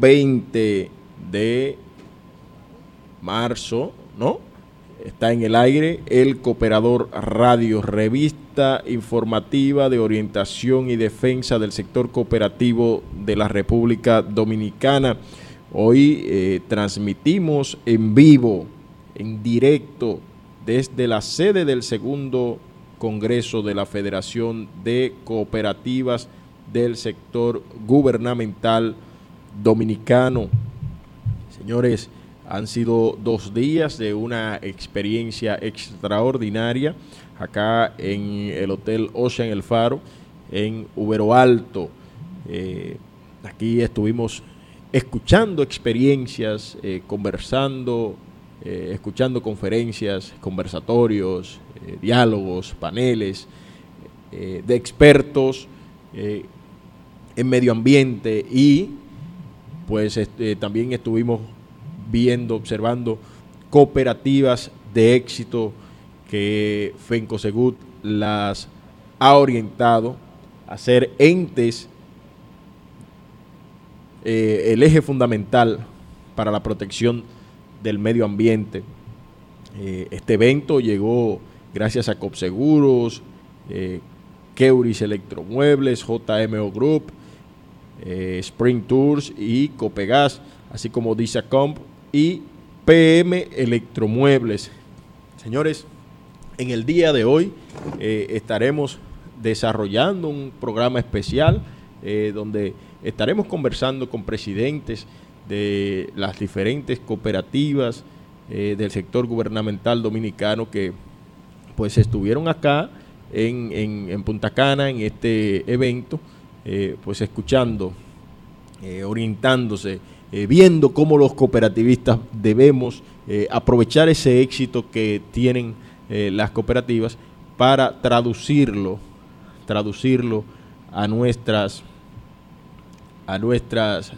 domingo, domingo 20 de marzo, ¿no? Está en el aire el Cooperador Radio, revista informativa de orientación y defensa del sector cooperativo de la República Dominicana. Hoy eh, transmitimos en vivo, en directo, desde la sede del segundo Congreso de la Federación de Cooperativas del Sector Gubernamental Dominicano. Señores, han sido dos días de una experiencia extraordinaria acá en el Hotel Ocean El Faro, en Ubero Alto. Eh, aquí estuvimos escuchando experiencias, eh, conversando, eh, escuchando conferencias, conversatorios, diálogos, paneles de expertos en medio ambiente y pues este, también estuvimos viendo, observando cooperativas de éxito que FENCOSEGUT las ha orientado a ser entes, eh, el eje fundamental para la protección del medio ambiente. Eh, este evento llegó gracias a COPSEGUROS, eh, Keuris Electromuebles, JMO Group, Spring Tours y Copegas, así como DISACOMP y PM Electromuebles. Señores, en el día de hoy eh, estaremos desarrollando un programa especial eh, donde estaremos conversando con presidentes de las diferentes cooperativas eh, del sector gubernamental dominicano que pues estuvieron acá en Punta Cana en este evento, pues escuchando, orientándose eh, viendo cómo los cooperativistas debemos eh, aprovechar ese éxito que tienen eh, las cooperativas para traducirlo, traducirlo a nuestras a nuestras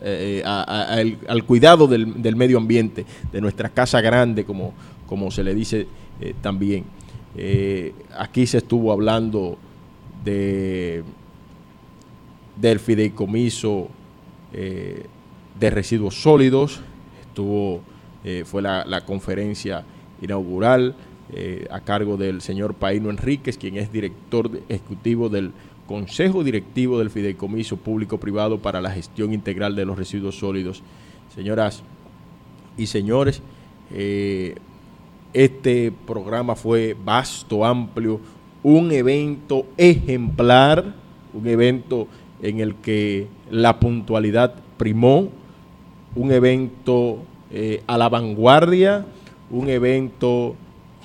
al, cuidado del, del, medio ambiente, de nuestra casa grande, como, como se le dice también. aquí se estuvo hablando de del fideicomiso de residuos sólidos. Estuvo, eh, fue la, conferencia inaugural eh, a cargo del señor Paino Enríquez, quien es director ejecutivo del Consejo Directivo del Fideicomiso Público Privado para la Gestión Integral de los Residuos Sólidos. Señoras y señores, eh, este programa fue vasto, amplio, un evento ejemplar, un evento en el que la puntualidad primó, un evento eh, a la vanguardia, un evento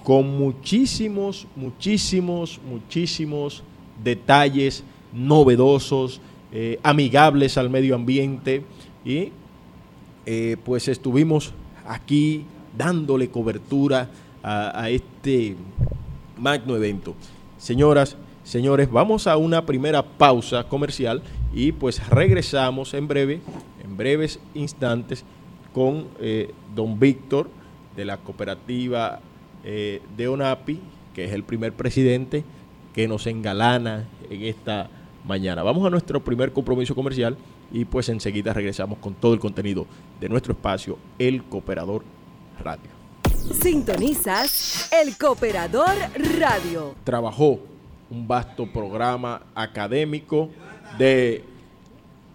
con muchísimos, muchísimos, muchísimos detalles novedosos, eh, amigables al medio ambiente y eh, pues estuvimos aquí dándole cobertura a, a este magno evento. Señoras, señores, vamos a una primera pausa comercial y pues regresamos en breve breves instantes con eh, don Víctor de la cooperativa eh, de ONAPI, que es el primer presidente que nos engalana en esta mañana. Vamos a nuestro primer compromiso comercial y pues enseguida regresamos con todo el contenido de nuestro espacio, El Cooperador Radio. Sintonizas El Cooperador Radio. Trabajó un vasto programa académico de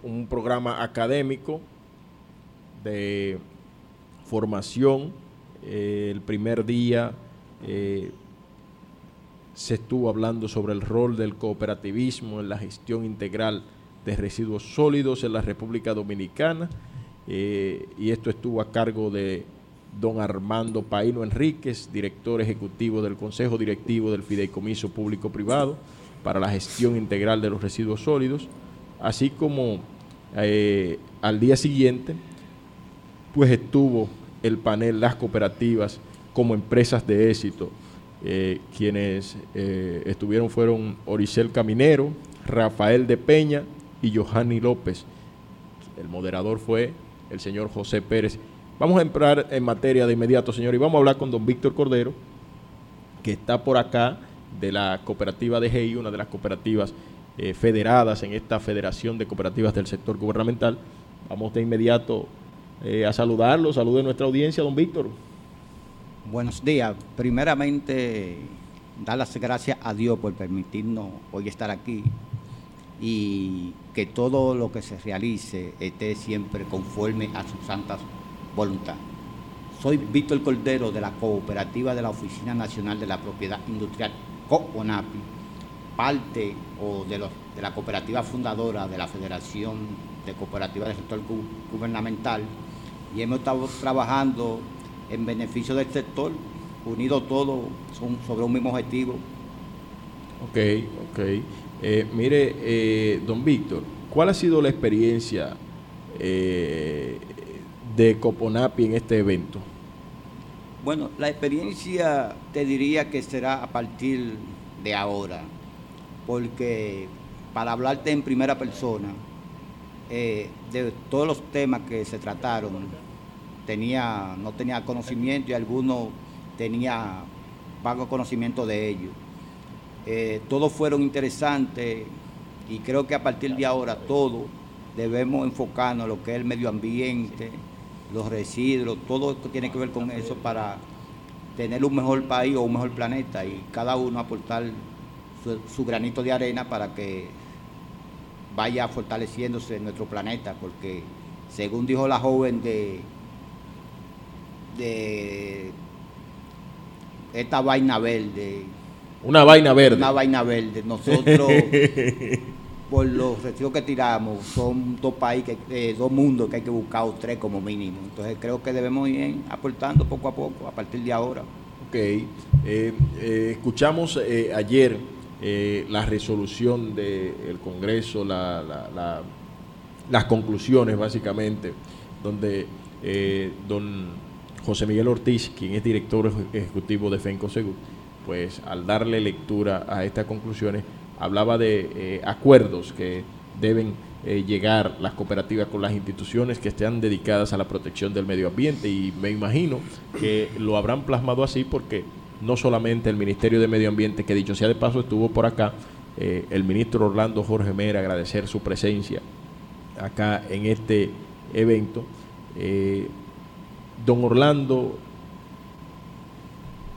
un programa académico de formación. Eh, el primer día eh, se estuvo hablando sobre el rol del cooperativismo en la gestión integral de residuos sólidos en la República Dominicana eh, y esto estuvo a cargo de don Armando Paino Enríquez, director ejecutivo del Consejo Directivo del Fideicomiso Público Privado para la gestión integral de los residuos sólidos, así como eh, al día siguiente, pues estuvo el panel Las Cooperativas como empresas de éxito. Eh, quienes eh, estuvieron fueron Oricel Caminero, Rafael de Peña y Johanny López. El moderador fue el señor José Pérez. Vamos a entrar en materia de inmediato, señor, y vamos a hablar con don Víctor Cordero, que está por acá de la cooperativa de GEI, una de las cooperativas eh, federadas en esta Federación de Cooperativas del Sector Gubernamental. Vamos de inmediato eh, a saludarlo. Salude nuestra audiencia, don Víctor. Buenos días. Primeramente, dar las gracias a Dios por permitirnos hoy estar aquí y que todo lo que se realice esté siempre conforme a su santa voluntad. Soy Víctor Cordero de la Cooperativa de la Oficina Nacional de la Propiedad Industrial, COONAPI, parte o de, los, de la cooperativa fundadora de la Federación de Cooperativas del Sector Gubernamental y hemos estado trabajando en beneficio del sector, unidos todos sobre un mismo objetivo. Ok, ok. Eh, mire, eh, don Víctor, ¿cuál ha sido la experiencia eh, de Coponapi en este evento? Bueno, la experiencia te diría que será a partir de ahora, porque para hablarte en primera persona, de todos los temas que se trataron, tenía, no tenía conocimiento y algunos tenía vago conocimiento de ellos. Eh, todos fueron interesantes y creo que a partir de ahora todos debemos enfocarnos en lo que es el medio ambiente, los residuos, todo esto tiene que ver con eso para tener un mejor país o un mejor planeta y cada uno aportar su, granito de arena para que vaya fortaleciéndose nuestro planeta, porque según dijo la joven de, de esta vaina verde, una vaina verde. Una vaina verde. Nosotros, por los residuos que tiramos, son dos países, eh, dos mundos que hay que buscar, o tres como mínimo. Entonces creo que debemos ir aportando poco a poco, a partir de ahora. Ok. Eh, eh, escuchamos ayer la resolución del Congreso, las conclusiones básicamente, donde don José Miguel Ortiz, quien es director ejecutivo de FENCO Seguro, pues al darle lectura a estas conclusiones, hablaba de eh, acuerdos que deben eh, llegar las cooperativas con las instituciones que estén dedicadas a la protección del medio ambiente y me imagino que lo habrán plasmado así porque no solamente el Ministerio de Medio Ambiente, que dicho sea de paso estuvo por acá, eh, el ministro Orlando Jorge Mera agradecer su presencia acá en este evento. don Orlando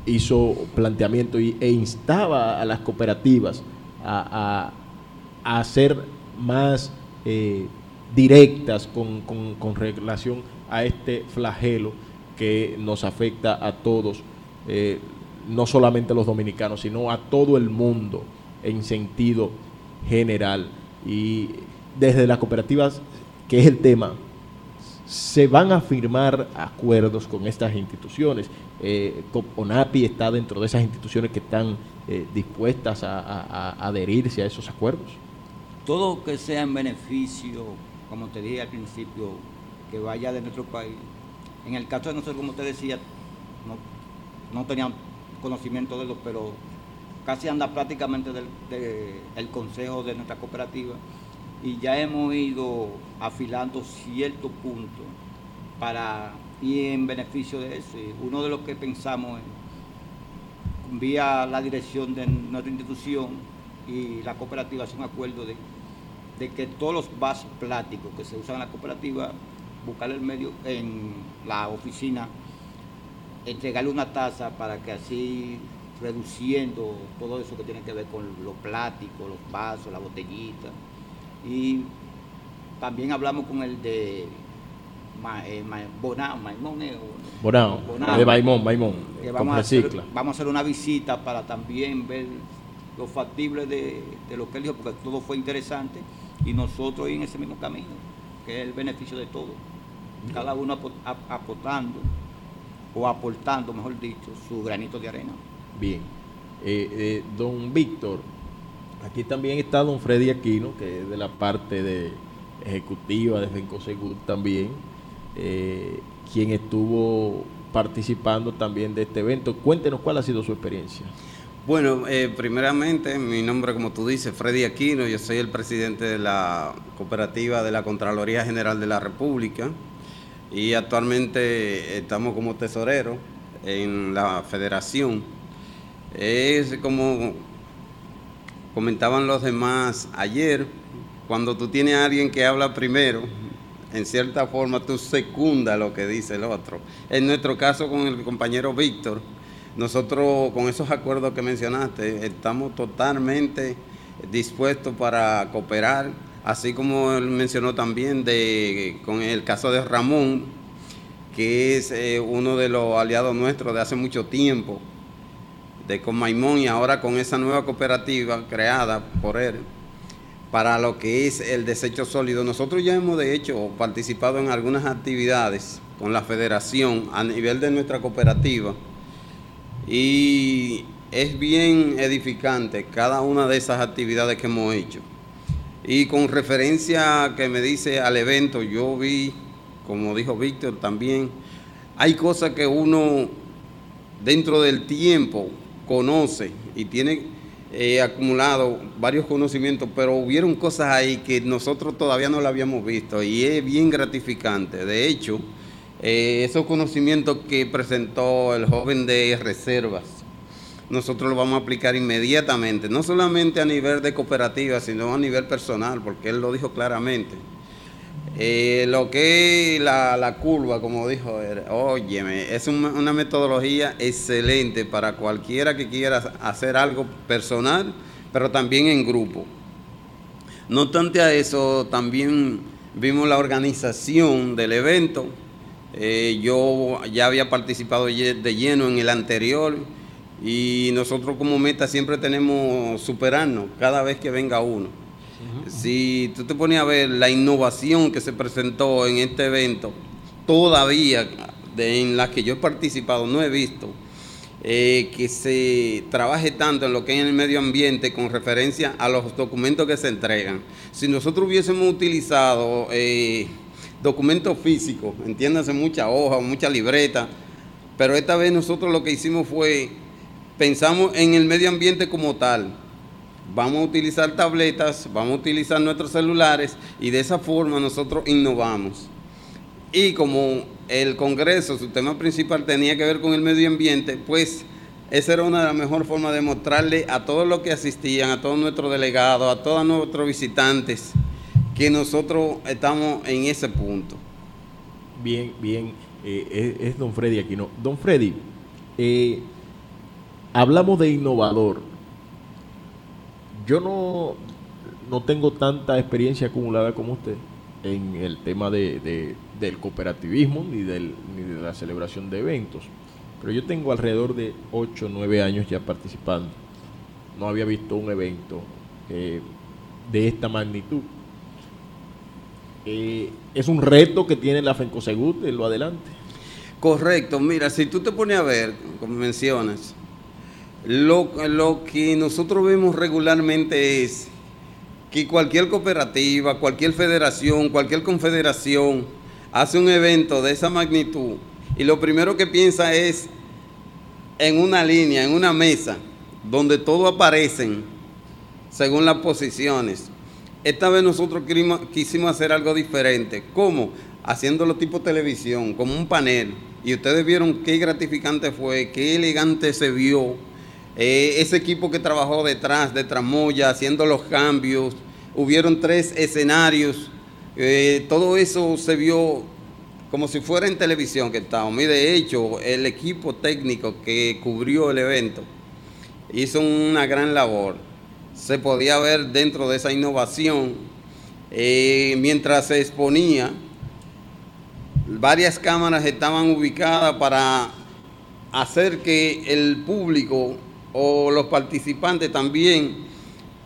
hizo planteamiento e instaba a las cooperativas a, ser más eh, directas con, con, relación a este flagelo que nos afecta a todos, eh, no solamente a los dominicanos, sino a todo el mundo en sentido general. Y desde las cooperativas, que es el tema, se van a firmar acuerdos con estas instituciones. Eh, ONAPI está dentro de esas instituciones que están eh, dispuestas a, adherirse a esos acuerdos. Todo que sea en beneficio, como te dije al principio, que vaya de nuestro país. En el caso de nosotros, como te decía, no, teníamos conocimiento de lo, pero casi anda prácticamente del el consejo de nuestra cooperativa y ya hemos ido afilando ciertos puntos para ir en beneficio de eso. uno de los que pensamos es, vía la dirección de nuestra institución y la cooperativa, hacer un acuerdo de, que todos los vasos plásticos que se usan en la cooperativa, buscar el medio en la oficina, entregarle una tasa para que así reduciendo todo eso que tiene que ver con los plásticos, los vasos, la botellita, y también hablamos con el de eh, Bonao, Maimón, Bonao, de Maimón, Maimón, vamos, a hacer, vamos a hacer una visita para también ver lo factible de, lo que él dijo, porque todo fue interesante y nosotros en ese mismo camino, que es el beneficio de todos. Cada uno aportando o aportando, mejor dicho, su granito de arena. Bien. Eh, eh, don Víctor, Aquí también está don Freddy Aquino, que es de la parte de ejecutiva de Fencosegur también, eh, quien estuvo participando también de este evento. Cuéntenos cuál ha sido su experiencia. Bueno, eh, primeramente, mi nombre, como tú dices, Freddy Aquino, yo soy el presidente de la cooperativa de la Contraloría General de la República y actualmente estamos como tesorero en la federación Es como comentaban los demás ayer, cuando tú tienes a alguien que habla primero, en cierta forma tú secunda lo que dice el otro. En nuestro caso con el compañero Víctor, nosotros con esos acuerdos que mencionaste, estamos totalmente dispuestos para cooperar, así como él mencionó también de, con el caso de Ramón, que es eh, uno de los aliados nuestros de hace mucho tiempo, de Maimón y ahora con esa nueva cooperativa creada por él para lo que es el desecho sólido. Nosotros ya hemos de hecho participado en algunas actividades con la federación a nivel de nuestra cooperativa y es bien edificante cada una de esas actividades que hemos hecho. Y con referencia que me dice al evento, yo vi, como dijo Víctor también, hay cosas que uno dentro del tiempo conoce y tiene eh, acumulado varios conocimientos, pero hubieron cosas ahí que nosotros todavía no la habíamos visto y es bien gratificante. De hecho, eh, esos conocimientos que presentó el joven de reservas, nosotros los vamos a aplicar inmediatamente, no solamente a nivel de cooperativa, sino a nivel personal, porque él lo dijo claramente. Eh, lo que es la, curva, como dijo, óyeme, es una metodología excelente para cualquiera que quiera hacer algo personal, pero también en grupo. No obstante a eso, también vimos la organización del evento. Eh, yo ya había participado de lleno en el anterior y nosotros como meta siempre tenemos superarnos cada vez que venga uno. Si tú te pones a ver la innovación que se presentó en este evento, todavía en las que yo he participado no he visto eh, que se trabaje tanto en lo que es el medio ambiente con referencia a los documentos que se entregan. Si nosotros hubiésemos utilizado eh, documentos físicos, entiéndase mucha hoja, mucha libreta, pero esta vez nosotros lo que hicimos fue, pensamos en el medio ambiente como tal, vamos a utilizar tabletas, vamos a utilizar nuestros celulares y de esa forma nosotros innovamos. Y como el Congreso, su tema principal tenía que ver con el medio ambiente, pues esa era una de las mejores formas de mostrarle a todos los que asistían, a todos nuestros delegados, a todos nuestros visitantes, que nosotros estamos en ese punto. Bien, bien, eh, es, don Freddy aquí, ¿no? Don Freddy, eh, hablamos de innovador yo no, no tengo tanta experiencia acumulada como usted en el tema de, del cooperativismo ni, del, ni de la celebración de eventos. Pero yo tengo alrededor de 8 o 9 años ya participando. No había visto un evento eh, de esta magnitud. Eh, es un reto que tiene la FENCOSEGUT en lo adelante. Correcto, mira, si tú te pones a ver, como mencionas, lo, lo que nosotros vemos regularmente es que cualquier cooperativa, cualquier federación, cualquier confederación hace un evento de esa magnitud y lo primero que piensa es en una línea, en una mesa, donde todos aparecen según las posiciones. Esta vez nosotros quisimos hacer algo diferente. ¿Cómo? Haciéndolo tipo televisión, como un panel. Y ustedes vieron qué gratificante fue, qué elegante se vio eh, ese equipo que trabajó detrás de Tramoya, haciendo los cambios, hubieron tres escenarios, eh, todo eso se vio como si fuera en televisión que estábamos. De hecho, el equipo técnico que cubrió el evento hizo una gran labor. Se podía ver dentro de esa innovación, eh, mientras se exponía, varias cámaras estaban ubicadas para hacer que el público o los participantes también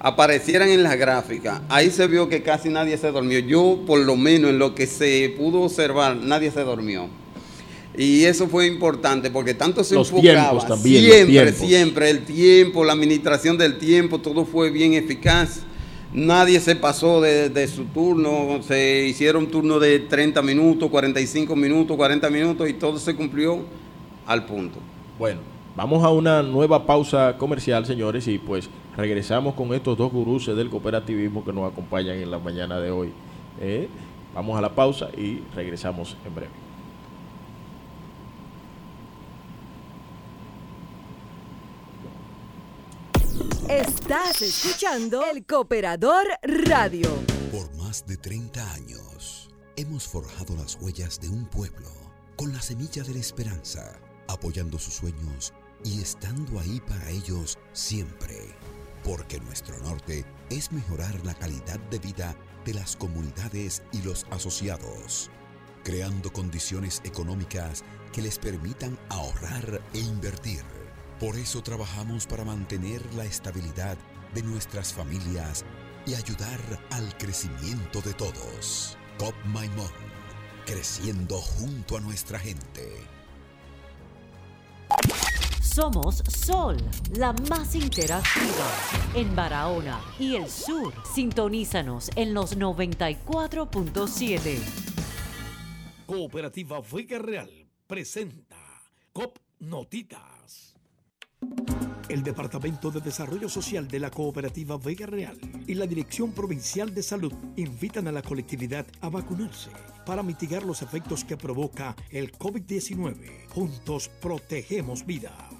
aparecieran en la gráfica, ahí se vio que casi nadie se durmió. Yo, por lo menos en lo que se pudo observar, nadie se durmió. Y eso fue importante porque tanto se los enfocaba también, siempre, siempre el tiempo, la administración del tiempo, todo fue bien eficaz. Nadie se pasó de, de, su turno, se hicieron turno de 30 minutos, 45 minutos, 40 minutos y todo se cumplió al punto. Bueno, Vamos a una nueva pausa comercial, señores, y pues regresamos con estos dos gurús del cooperativismo que nos acompañan en la mañana de hoy. Eh, vamos a la pausa y regresamos en breve. Estás escuchando El Cooperador Radio. Por más de 30 años, hemos forjado las huellas de un pueblo con la semilla de la esperanza, apoyando sus sueños y estando ahí para ellos siempre. Porque nuestro norte es mejorar la calidad de vida de las comunidades y los asociados, creando condiciones económicas que les permitan ahorrar e invertir. Por eso trabajamos para mantener la estabilidad de nuestras familias y ayudar al crecimiento de todos. COP Maimón, creciendo junto a nuestra gente. Somos Sol, la más interactiva en Barahona y el sur. Sintonízanos en los 94.7. Cooperativa Vega Real presenta COP Notitas. El Departamento de Desarrollo Social de la Cooperativa Vega Real y la Dirección Provincial de Salud invitan a la colectividad a vacunarse para mitigar los efectos que provoca el COVID-19. Juntos protegemos vida.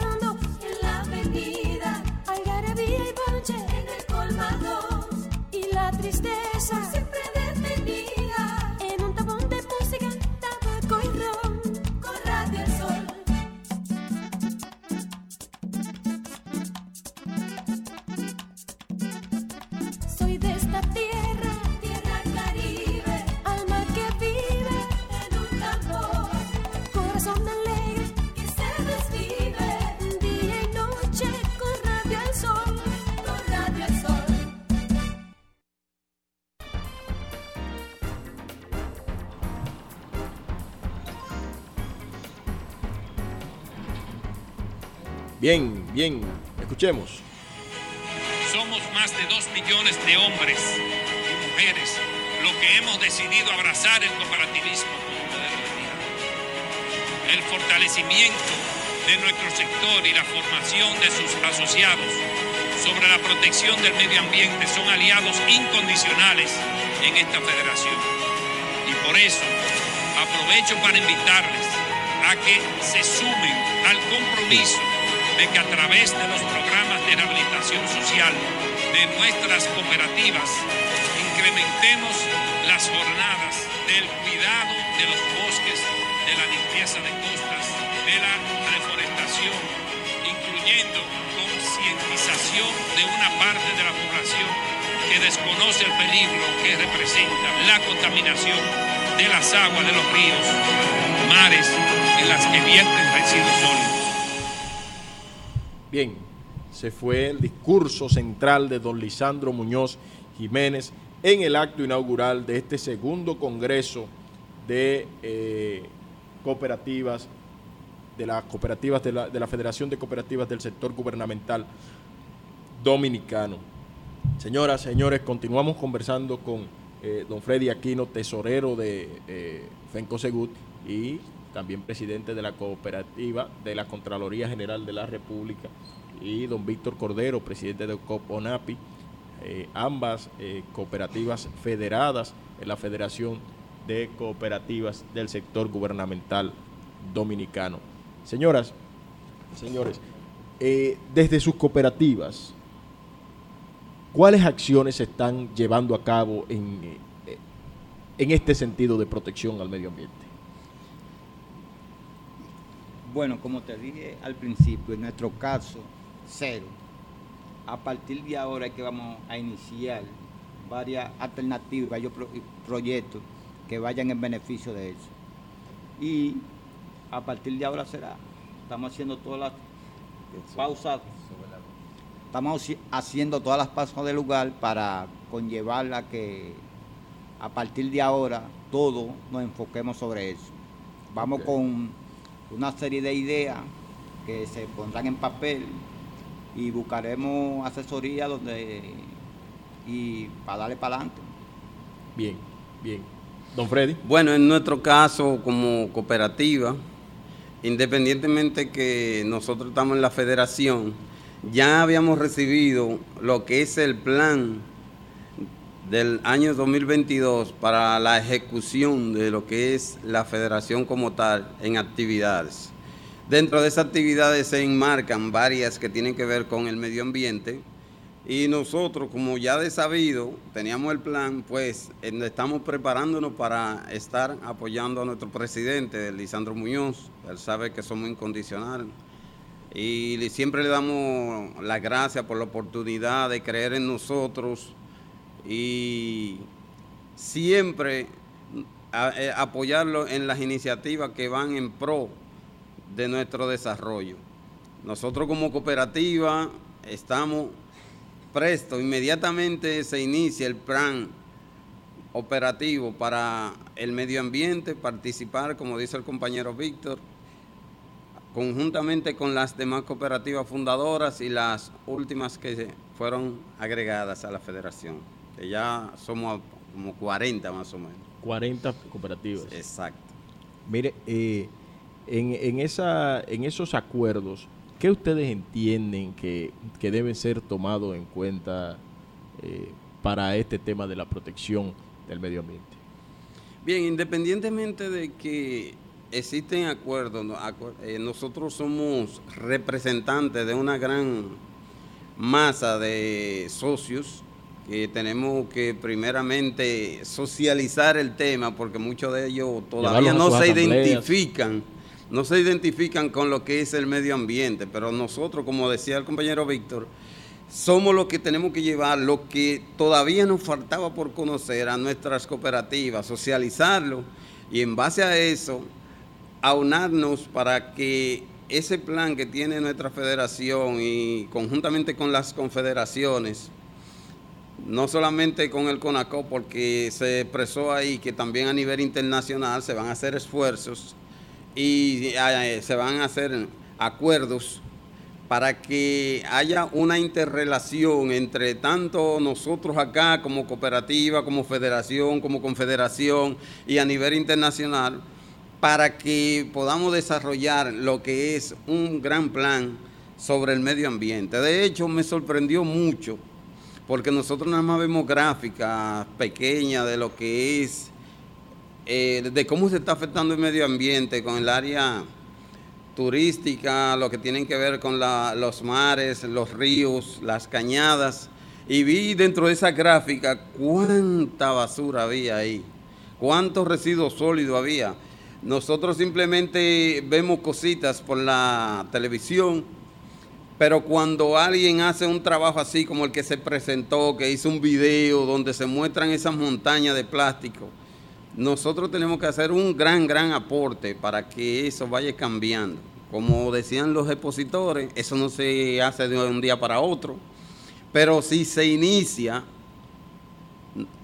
Bien, bien, escuchemos. Somos más de dos millones de hombres y mujeres los que hemos decidido abrazar el cooperativismo. El fortalecimiento de nuestro sector y la formación de sus asociados sobre la protección del medio ambiente son aliados incondicionales en esta federación. Y por eso aprovecho para invitarles a que se sumen al compromiso de que a través de los programas de rehabilitación social de nuestras cooperativas incrementemos las jornadas del cuidado de los bosques, de la limpieza de costas, de la reforestación, incluyendo concientización de una parte de la población que desconoce el peligro que representa la contaminación de las aguas de los ríos, mares en las que vierten residuos sólidos. Bien, se fue el discurso central de don Lisandro Muñoz Jiménez en el acto inaugural de este segundo congreso de eh, cooperativas, de las cooperativas de la, de la Federación de Cooperativas del Sector Gubernamental Dominicano. Señoras, señores, continuamos conversando con eh, don Freddy Aquino, tesorero de eh, FENCOSEGUT y también presidente de la cooperativa de la Contraloría General de la República, y don Víctor Cordero, presidente de COPONAPI, eh, ambas eh, cooperativas federadas en la Federación de Cooperativas del Sector Gubernamental Dominicano. Señoras, señores, eh, desde sus cooperativas, ¿cuáles acciones se están llevando a cabo en, en este sentido de protección al medio ambiente? Bueno, como te dije al principio, en nuestro caso, cero. A partir de ahora es que vamos a iniciar varias alternativas, varios pro- proyectos que vayan en beneficio de eso. Y a partir de ahora será. Estamos haciendo todas las pausas. Estamos haci- haciendo todas las pausas del lugar para conllevar a que a partir de ahora todos nos enfoquemos sobre eso. Vamos con una serie de ideas que se pondrán en papel y buscaremos asesoría donde y para darle para adelante. Bien, bien. Don Freddy. Bueno, en nuestro caso como cooperativa, independientemente que nosotros estamos en la federación, ya habíamos recibido lo que es el plan del año 2022 para la ejecución de lo que es la federación como tal en actividades. Dentro de esas actividades se enmarcan varias que tienen que ver con el medio ambiente y nosotros, como ya de sabido, teníamos el plan, pues estamos preparándonos para estar apoyando a nuestro presidente, Lisandro Muñoz. Él sabe que somos incondicionales. Y siempre le damos las gracias por la oportunidad de creer en nosotros y siempre eh, apoyarlo en las iniciativas que van en pro de nuestro desarrollo. Nosotros como cooperativa estamos presto, inmediatamente se inicia el plan operativo para el medio ambiente, participar, como dice el compañero Víctor, conjuntamente con las demás cooperativas fundadoras y las últimas que fueron agregadas a la federación, que ya somos como 40 más o menos. 40 cooperativas. Exacto. Mire, eh, en, en, esa, en esos acuerdos, ¿qué ustedes entienden que, que deben ser tomados en cuenta eh, para este tema de la protección del medio ambiente? Bien, independientemente de que existen acuerdos, eh, nosotros somos representantes de una gran masa de socios que tenemos que primeramente socializar el tema porque muchos de ellos todavía no se asambleas. identifican, no se identifican con lo que es el medio ambiente, pero nosotros, como decía el compañero Víctor, somos los que tenemos que llevar lo que todavía nos faltaba por conocer a nuestras cooperativas, socializarlo y en base a eso aunarnos para que ese plan que tiene nuestra federación y conjuntamente con las confederaciones, no solamente con el CONACO, porque se expresó ahí que también a nivel internacional se van a hacer esfuerzos y eh, se van a hacer acuerdos para que haya una interrelación entre tanto nosotros acá como cooperativa, como federación, como confederación y a nivel internacional, para que podamos desarrollar lo que es un gran plan sobre el medio ambiente. De hecho, me sorprendió mucho, porque nosotros nada más vemos gráficas pequeñas de lo que es, eh, de cómo se está afectando el medio ambiente con el área turística, lo que tienen que ver con los mares, los ríos, las cañadas. Y vi dentro de esa gráfica cuánta basura había ahí, cuántos residuos sólidos había. Nosotros simplemente vemos cositas por la televisión, pero cuando alguien hace un trabajo así como el que se presentó, que hizo un video donde se muestran esas montañas de plástico, nosotros tenemos que hacer un gran, gran aporte para que eso vaya cambiando. Como decían los expositores, eso no se hace de un día para otro, pero si se inicia,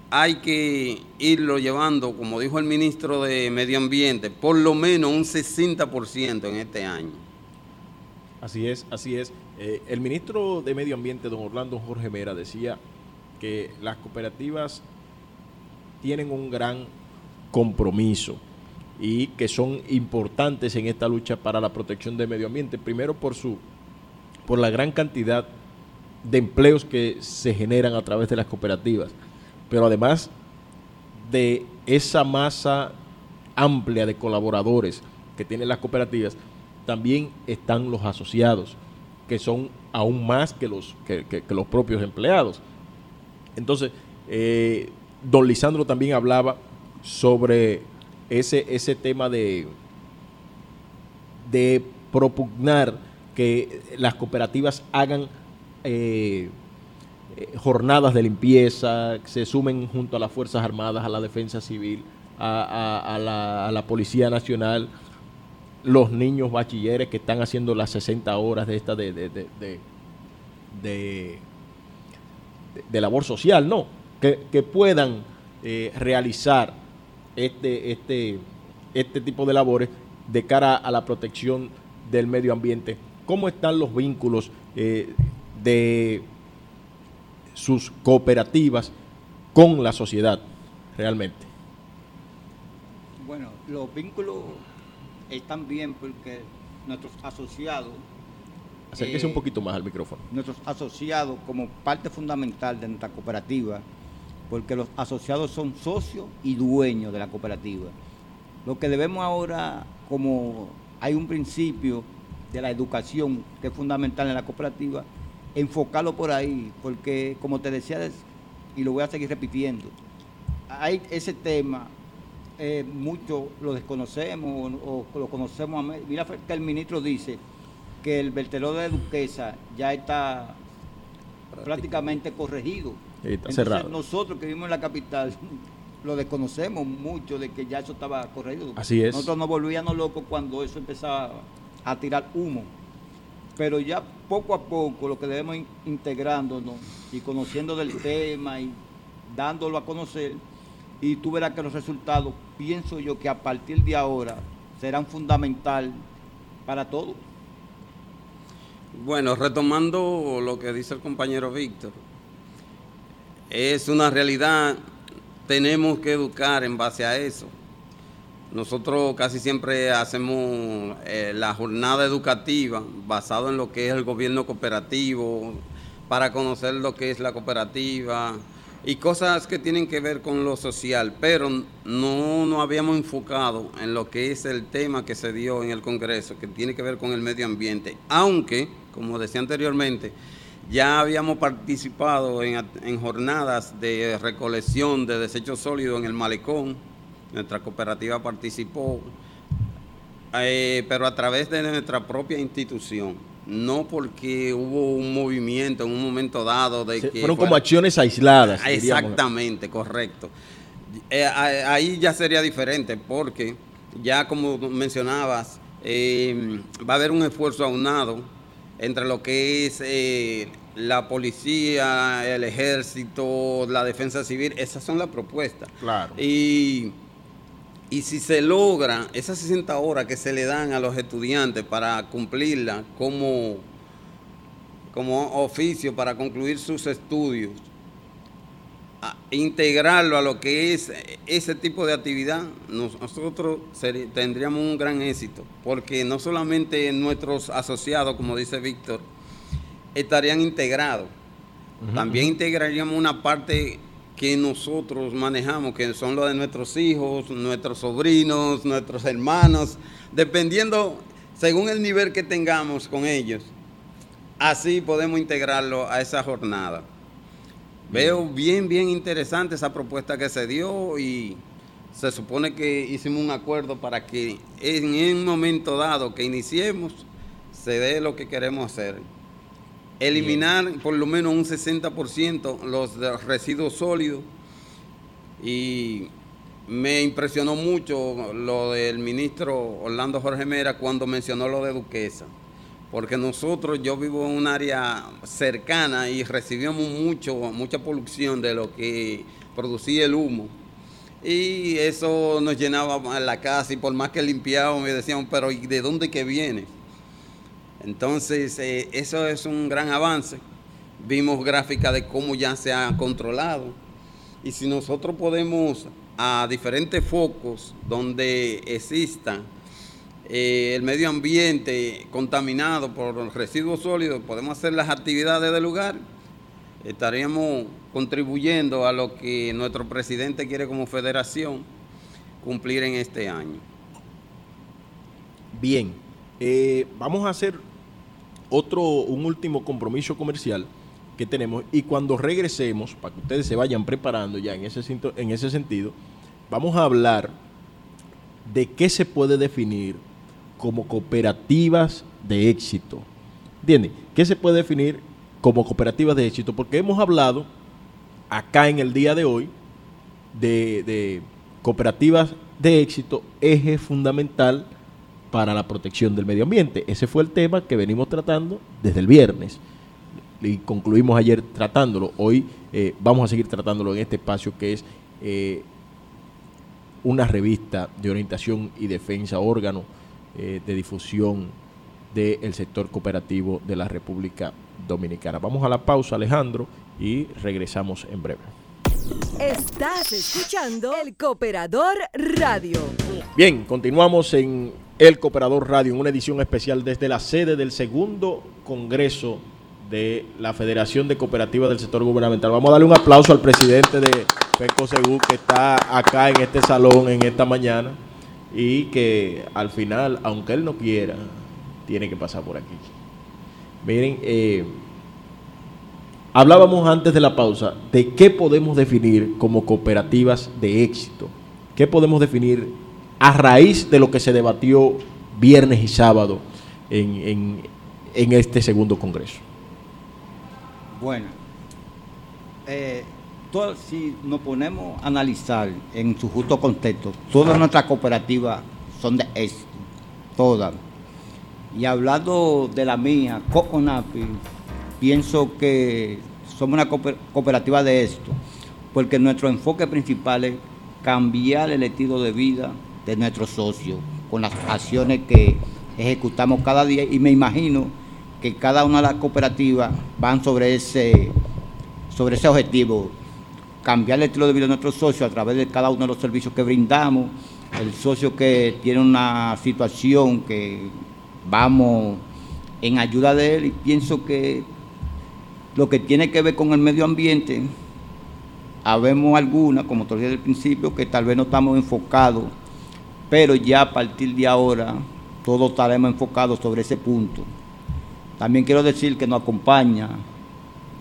hay que irlo llevando, como dijo el ministro de Medio Ambiente, por lo menos un 60% en este año. Así es, así es. Eh, el ministro de Medio Ambiente, don Orlando Jorge Mera, decía que las cooperativas tienen un gran compromiso y que son importantes en esta lucha para la protección del medio ambiente. Primero por su por la gran cantidad de empleos que se generan a través de las cooperativas, pero además de esa masa amplia de colaboradores que tienen las cooperativas, también están los asociados, que son aún más que los, que, los propios empleados. Entonces, eh, don Lisandro también hablaba sobre ese, ese tema de, de propugnar que las cooperativas hagan eh, eh, jornadas de limpieza, se sumen junto a las Fuerzas Armadas, a la Defensa Civil, a la Policía Nacional, los niños bachilleres que están haciendo las 60 horas de esta de, de, de, de- labor social, no, que, que puedan eh, realizar este, este, este tipo de labores de cara a la protección del medio ambiente. ¿Cómo están los vínculos eh, de sus cooperativas con la sociedad realmente? Bueno, los vínculos están bien porque nuestros asociados, Acérquese Eh, un poquito más al micrófono. nuestros asociados como parte fundamental de nuestra cooperativa, porque los asociados son socios y dueños de la cooperativa. Lo que debemos ahora, como hay un principio de la educación que es fundamental en la cooperativa, enfocarlo por ahí, porque como te decía, y lo voy a seguir repitiendo, hay ese tema, eh, mucho lo desconocemos o, o lo conocemos. a Mira que el ministro dice que el vertedero de Duquesa ya está prácticamente corregido. Está Entonces, cerrado. nosotros que vivimos en la capital lo desconocemos mucho de que ya eso estaba corregido. Así es. Nosotros nos volvíamos locos cuando eso empezaba a tirar humo. Pero ya poco a poco lo que debemos ir integrándonos y conociendo del tema y dándolo a conocer, y tú verás que los resultados, pienso yo que a partir de ahora serán fundamental para todos. Bueno, retomando lo que dice el compañero Víctor, es una realidad, tenemos que educar en base a eso. Nosotros casi siempre hacemos eh, la jornada educativa basado en lo que es el gobierno cooperativo, para conocer lo que es la cooperativa y cosas que tienen que ver con lo social, pero no nos habíamos enfocado en lo que es el tema que se dio en el Congreso, que tiene que ver con el medio ambiente, aunque, como decía anteriormente, ya habíamos participado en, en jornadas de recolección de desechos sólidos en el malecón, nuestra cooperativa participó, eh, pero a través de nuestra propia institución, no porque hubo un movimiento en un momento dado de que fueron como acciones aisladas. Ah, diríamos. Exactamente, correcto. Eh, ahí ya sería diferente porque ya como mencionabas, eh, va a haber un esfuerzo aunado entre lo que es eh, la policía, el ejército, la defensa civil, esas son las propuestas. Claro. Y, y si se logra esas 60 horas que se le dan a los estudiantes para cumplirla como, como oficio para concluir sus estudios, a integrarlo a lo que es ese tipo de actividad, nos- nosotros tendríamos un gran éxito, porque no solamente nuestros asociados, como dice Víctor, estarían integrados, también integraríamos una parte que nosotros manejamos, que son los de nuestros hijos, nuestros sobrinos, nuestros hermanos, dependiendo, según el nivel que tengamos con ellos, así podemos integrarlo a esa jornada. Veo bien, bien interesante esa propuesta que se dio y se supone que hicimos un acuerdo para que en un momento dado que iniciemos se dé lo que queremos hacer. Eliminar por lo menos un 60% los residuos sólidos y me impresionó mucho lo del ministro Orlando Jorge Mera cuando mencionó lo de Duquesa porque nosotros, yo vivo en un área cercana y recibíamos mucho, mucha polución de lo que producía el humo. Y eso nos llenaba la casa y por más que limpiábamos me decían, pero ¿y de dónde que viene? Entonces, eh, eso es un gran avance. Vimos gráfica de cómo ya se ha controlado. Y si nosotros podemos a diferentes focos donde existan eh, el medio ambiente contaminado por residuos sólidos, podemos hacer las actividades del lugar, estaríamos contribuyendo a lo que nuestro presidente quiere como federación cumplir en este año. Bien, Eh, vamos a hacer otro, un último compromiso comercial que tenemos y cuando regresemos, para que ustedes se vayan preparando ya en ese, en ese sentido, vamos a hablar de qué se puede definir como cooperativas de éxito. ¿Entienden? ¿Qué se puede definir como cooperativas de éxito? Porque hemos hablado acá en el día de hoy de cooperativas de éxito, eje fundamental para la protección del medio ambiente. Ese fue el tema que venimos tratando desde el viernes y concluimos ayer tratándolo. Hoy eh, vamos a seguir tratándolo en este espacio que es eh, una revista de orientación y defensa, órgano eh, de difusión del sector cooperativo de la República Dominicana. Vamos a la pausa, Alejandro, y regresamos en breve. Estás escuchando El Cooperador Radio. Bien, continuamos en El Cooperador Radio, en una edición especial desde la sede del segundo Congreso de la Federación de Cooperativas del Sector Gubernamental. Vamos a darle un aplauso al presidente de FECO Segú que está acá en este salón en esta mañana y que al final, aunque él no quiera, tiene que pasar por aquí. Miren, eh, hablábamos antes de la pausa de qué podemos definir como cooperativas de éxito. ¿Qué podemos definir a raíz de lo que se debatió viernes y sábado en, en- en este segundo congreso? Bueno, eh, todo- si nos ponemos a analizar en su justo contexto, todas nuestras cooperativas son de éxito, todas. Y hablando de la mía, Coconapi, pienso que somos una cooper- cooperativa de éxito, porque nuestro enfoque principal es cambiar el estilo de vida de nuestros socios con las acciones que ejecutamos cada día y me imagino que cada una de las cooperativas van sobre ese, sobre ese objetivo, cambiar el estilo de vida de nuestros socios a través de cada uno de los servicios que brindamos, el socio que tiene una situación que vamos en ayuda de él y pienso que lo que tiene que ver con el medio ambiente, habemos algunas, como te dije al principio, que tal vez no estamos enfocados, pero ya a partir de ahora todos estaremos enfocados sobre ese punto. También quiero decir que nos acompaña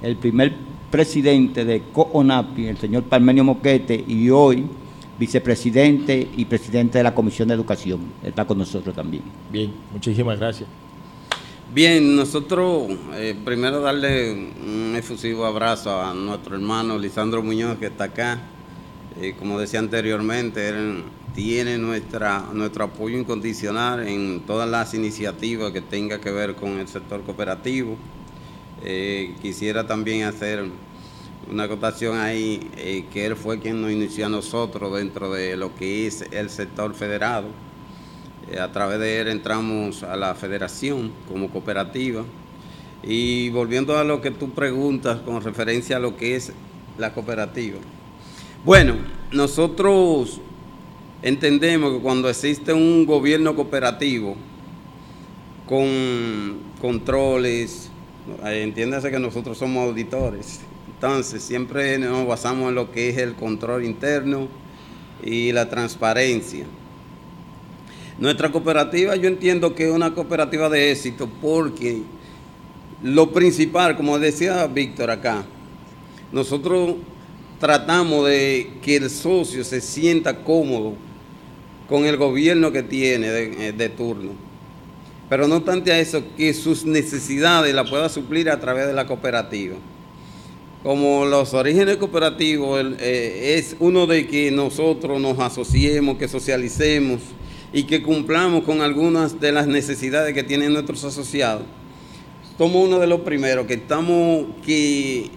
el primer presidente de COONAPI, el señor Parmenio Moquete, y hoy vicepresidente y presidente de la Comisión de Educación. Está con nosotros también. Bien, muchísimas gracias. Bien, nosotros eh, primero darle un efusivo abrazo a nuestro hermano Lisandro Muñoz que está acá. Como decía anteriormente, él tiene nuestra, nuestro apoyo incondicional en todas las iniciativas que tenga que ver con el sector cooperativo. Eh, quisiera también hacer una acotación ahí, eh, que él fue quien nos inició a nosotros dentro de lo que es el sector federado. Eh, a través de él entramos a la federación como cooperativa. Y volviendo a lo que tú preguntas con referencia a lo que es la cooperativa. Bueno, nosotros entendemos que cuando existe un gobierno cooperativo con controles, eh, entiéndase que nosotros somos auditores, entonces siempre nos basamos en lo que es el control interno y la transparencia. Nuestra cooperativa yo entiendo que es una cooperativa de éxito porque lo principal, como decía Víctor acá, nosotros tratamos de que el socio se sienta cómodo con el gobierno que tiene de, de turno. Pero no obstante a eso, que sus necesidades las pueda suplir a través de la cooperativa. Como los orígenes cooperativos eh, es uno de que nosotros nos asociemos, que socialicemos y que cumplamos con algunas de las necesidades que tienen nuestros asociados. Somos uno de los primeros que estamos, que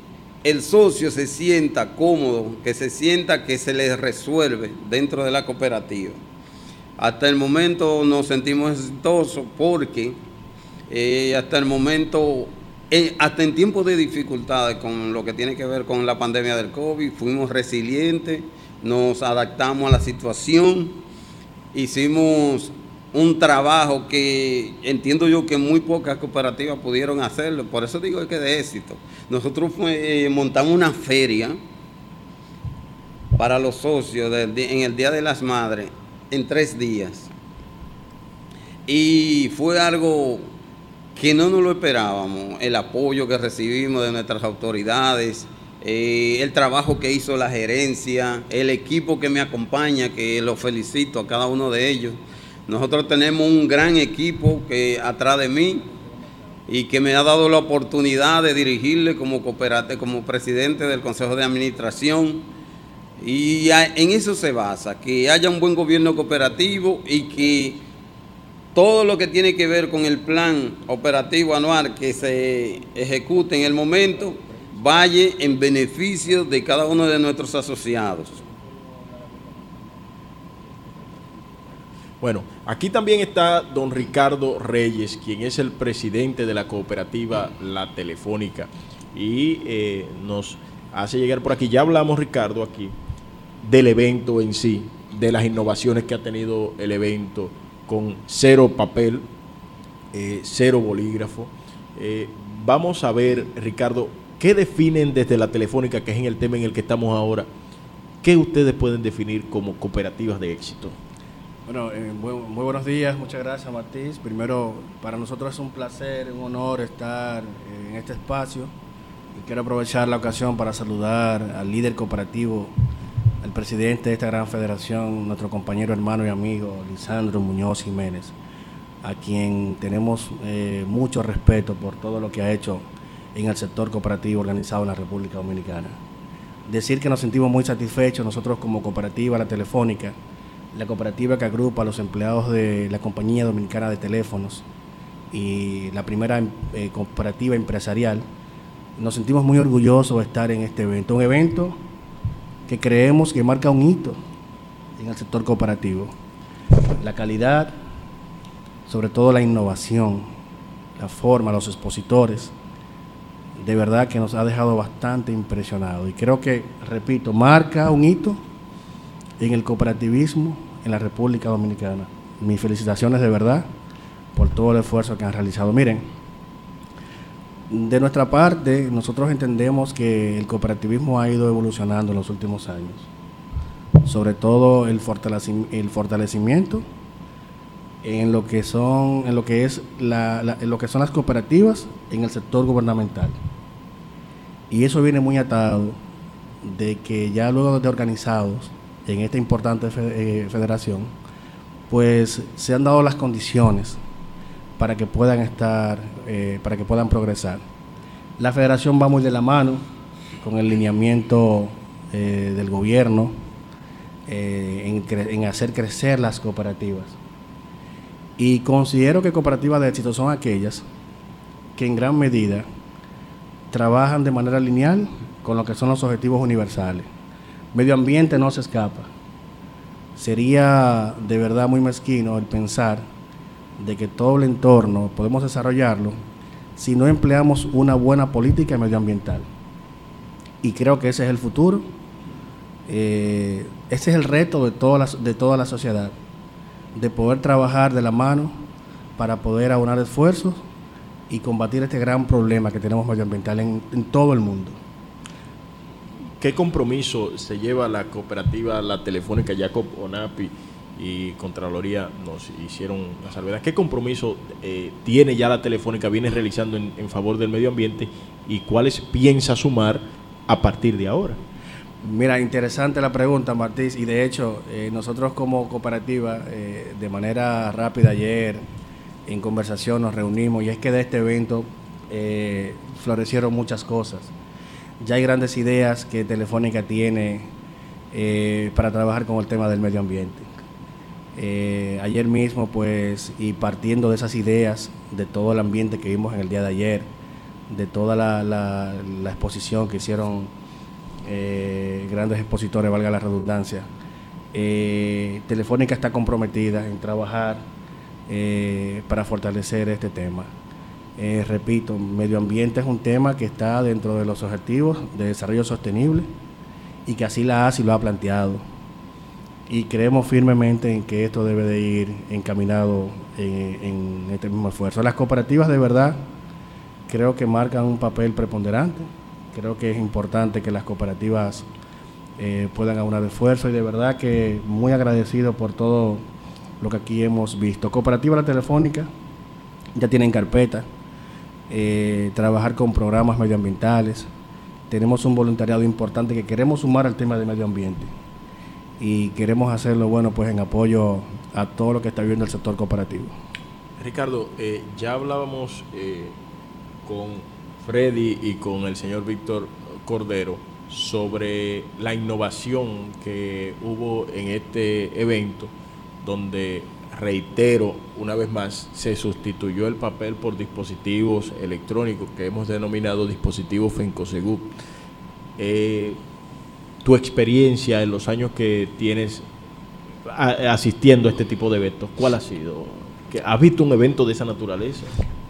el socio se sienta cómodo, que se sienta que se le resuelve dentro de la cooperativa. Hasta el momento nos sentimos exitosos porque eh, hasta el momento, eh, hasta en tiempos de dificultades con lo que tiene que ver con la pandemia del COVID, fuimos resilientes, nos adaptamos a la situación, hicimos un trabajo que entiendo yo que muy pocas cooperativas pudieron hacerlo, por eso digo que de éxito. Nosotros eh, montamos una feria para los socios en el Día de las Madres en tres días. y fue algo que no nos lo esperábamos, el apoyo que recibimos de nuestras autoridades, eh, el trabajo que hizo la gerencia, el equipo que me acompaña, que los felicito a cada uno de ellos. Nosotros tenemos un gran equipo que atrás de mí y que me ha dado la oportunidad de dirigirle como como presidente del Consejo de Administración. Y en eso se basa, que haya un buen gobierno cooperativo y que todo lo que tiene que ver con el plan operativo anual que se ejecute en el momento vaya en beneficio de cada uno de nuestros asociados. Bueno, aquí también está don Ricardo Reyes, quien es el presidente de la cooperativa La Telefónica, y eh, nos hace llegar por aquí, ya hablamos Ricardo aquí, del evento en sí, de las innovaciones que ha tenido el evento, con cero papel, eh, cero bolígrafo. Eh, vamos a ver, Ricardo, ¿qué definen desde la telefónica, que es en el tema en el que estamos ahora? ¿Qué ustedes pueden definir como cooperativas de éxito? Bueno, eh, muy, buenos días, muchas gracias Martís. Primero, para nosotros es un placer, un honor estar en este espacio. Y quiero aprovechar la ocasión para saludar al líder cooperativo el presidente de esta gran federación, nuestro compañero, hermano y amigo, Lisandro Muñoz Jiménez, a quien tenemos eh, mucho respeto por todo lo que ha hecho en el sector cooperativo organizado en la República Dominicana. Decir que nos sentimos muy satisfechos nosotros como cooperativa La Telefónica, la cooperativa que agrupa a los empleados de la Compañía Dominicana de Teléfonos y la primera eh, cooperativa empresarial, nos sentimos muy orgullosos de estar en este evento. Un evento que creemos que marca un hito en el sector cooperativo. La calidad, sobre todo la innovación, la forma, los expositores, de verdad que nos ha dejado bastante impresionado. Y creo que, repito, marca un hito en el cooperativismo en la República Dominicana. Mis felicitaciones de verdad por todo el esfuerzo que han realizado. Miren, de nuestra parte, nosotros entendemos que el cooperativismo ha ido evolucionando en los últimos años, sobre todo el, fortalecimiento en lo que son, en lo que es lo que son las cooperativas en el sector gubernamental. Y eso viene muy atado de que ya luego de organizados en esta importante eh, federación, pues se han dado las condiciones para que puedan estar, eh, para que puedan progresar. La federación va muy de la mano con el lineamiento eh, del gobierno eh, en, hacer crecer las cooperativas. Y considero que cooperativas de éxito son aquellas que en gran medida trabajan de manera lineal con lo que son los objetivos universales. Medio ambiente no se escapa. Sería de verdad muy mezquino el pensar de que todo el entorno podemos desarrollarlo si no empleamos una buena política medioambiental. Y creo que ese es el futuro. Eh, ese es el reto de toda, la, de toda la sociedad, de poder trabajar de la mano para poder aunar esfuerzos y combatir este gran problema que tenemos medioambiental en, en todo el mundo. ¿Qué compromiso se lleva la cooperativa La Telefónica Jacob Onapi? y Contraloría nos hicieron la salvedad. ¿Qué compromiso eh, tiene ya la Telefónica, viene realizando en, favor del medio ambiente y cuáles piensa sumar a partir de ahora? Mira, interesante la pregunta, Martís, y de hecho eh, nosotros como cooperativa, eh, de manera rápida ayer, en conversación nos reunimos y es que de este evento florecieron muchas cosas. Ya hay grandes ideas que Telefónica tiene para trabajar con el tema del medio ambiente eh, ayer mismo, pues, y partiendo de esas ideas, de todo el ambiente que vimos en el día de ayer, de toda la, exposición que hicieron eh, grandes expositores, valga la redundancia, eh, Telefónica está comprometida en trabajar para fortalecer este tema. Repito, medio ambiente es un tema que está dentro de los objetivos de desarrollo sostenible y que así la y lo ha planteado y creemos firmemente en que esto debe de ir encaminado en, este mismo esfuerzo. Las cooperativas de verdad creo que marcan un papel preponderante, creo que es importante que las cooperativas eh, puedan aunar esfuerzo y de verdad que muy agradecido por todo lo que aquí hemos visto. Cooperativa La Telefónica ya tienen carpeta, eh, trabajar con programas medioambientales. Tenemos un voluntariado importante que queremos sumar al tema del medio ambiente y queremos hacerlo, bueno, pues en apoyo a todo lo que está viendo el sector cooperativo. Ricardo, eh, ya hablábamos eh, con Freddy y con el señor Víctor Cordero sobre la innovación que hubo en este evento, donde reitero una vez más, se sustituyó el papel por dispositivos electrónicos que hemos denominado dispositivos FENCOSEGU. Eh, tu experiencia en los años que tienes asistiendo a este tipo de eventos, ¿cuál ha sido? ¿Has visto un evento de esa naturaleza?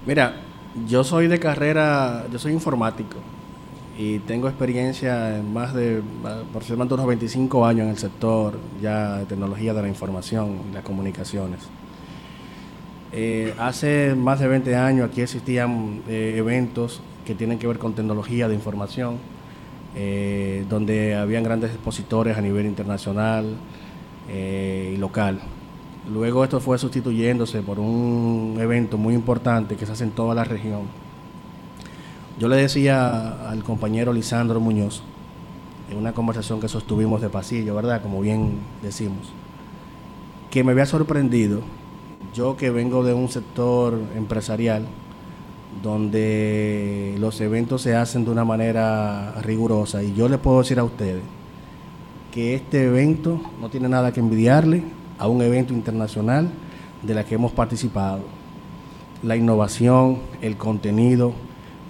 Mira, yo soy de carrera, yo soy informático y tengo experiencia en más de aproximadamente unos 25 años en el sector ya de tecnología de la información y las comunicaciones. Eh, hace más de 20 años aquí existían eh, eventos que tienen que ver con tecnología de información, eh, donde habían grandes expositores a nivel internacional y local. Luego esto fue sustituyéndose por un evento muy importante que se hace en toda la región. Yo le decía al compañero Lisandro Muñoz, en una conversación que sostuvimos de pasillo, ¿verdad? Como bien decimos, que me había sorprendido yo que vengo de un sector empresarial donde los eventos se hacen de una manera rigurosa y yo le puedo decir a ustedes que este evento no tiene nada que envidiarle a un evento internacional de la que hemos participado. La innovación, el contenido,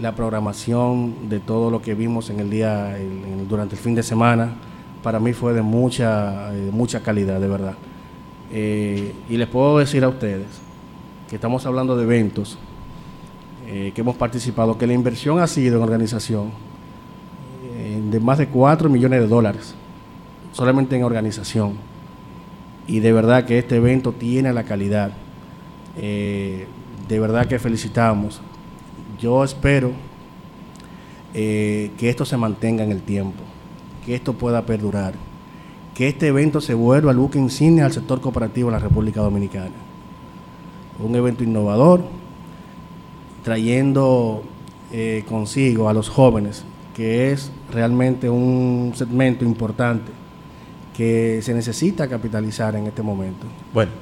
la programación de todo lo que vimos en el día, durante el fin de semana, para mí fue de mucha, eh, mucha calidad, de verdad. Eh, y les puedo decir a ustedes que estamos hablando de eventos eh, que hemos participado, que la inversión ha sido en organización de más de 4 millones de dólares, solamente en organización. Y de verdad que este evento tiene la calidad. de verdad que felicitamos. Yo espero que esto se mantenga en el tiempo, que esto pueda perdurar que este evento se vuelva el buque insignia al sector cooperativo en la República Dominicana. Un evento innovador, trayendo eh, consigo a los jóvenes, que es realmente un segmento importante que se necesita capitalizar en este momento. Bueno,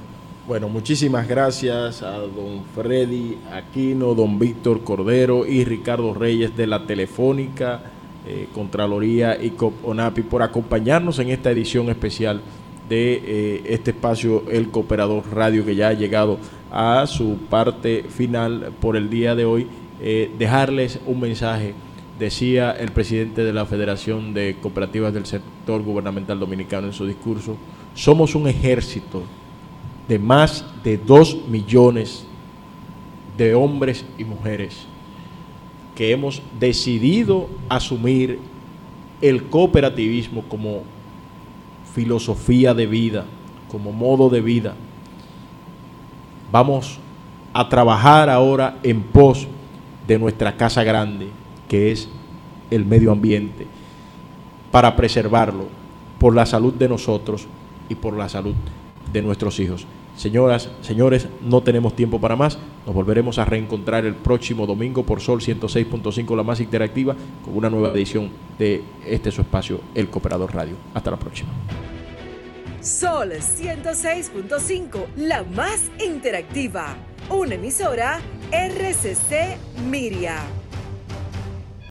bueno, muchísimas gracias a don Freddy Aquino, don Víctor Cordero y Ricardo Reyes de la Telefónica eh, Contraloría y COPONAPI por acompañarnos en esta edición especial de eh, este espacio El Cooperador Radio que ya ha llegado a su parte final por el día de hoy. Eh, dejarles un mensaje, decía el presidente de la Federación de Cooperativas del Sector Gubernamental Dominicano en su discurso, somos un ejército de más de dos millones de hombres y mujeres que hemos decidido asumir el cooperativismo como filosofía de vida, como modo de vida. Vamos a trabajar ahora en pos de nuestra casa grande, que es el medio ambiente, para preservarlo por la salud de nosotros y por la salud de nuestros hijos. Señoras, señores, no tenemos tiempo para más. Nos volveremos a reencontrar el próximo domingo por Sol 106.5, la más interactiva, con una nueva edición de este su espacio, El Cooperador Radio. Hasta la próxima. Sol 106.5, la más interactiva. Una emisora RCC Miria.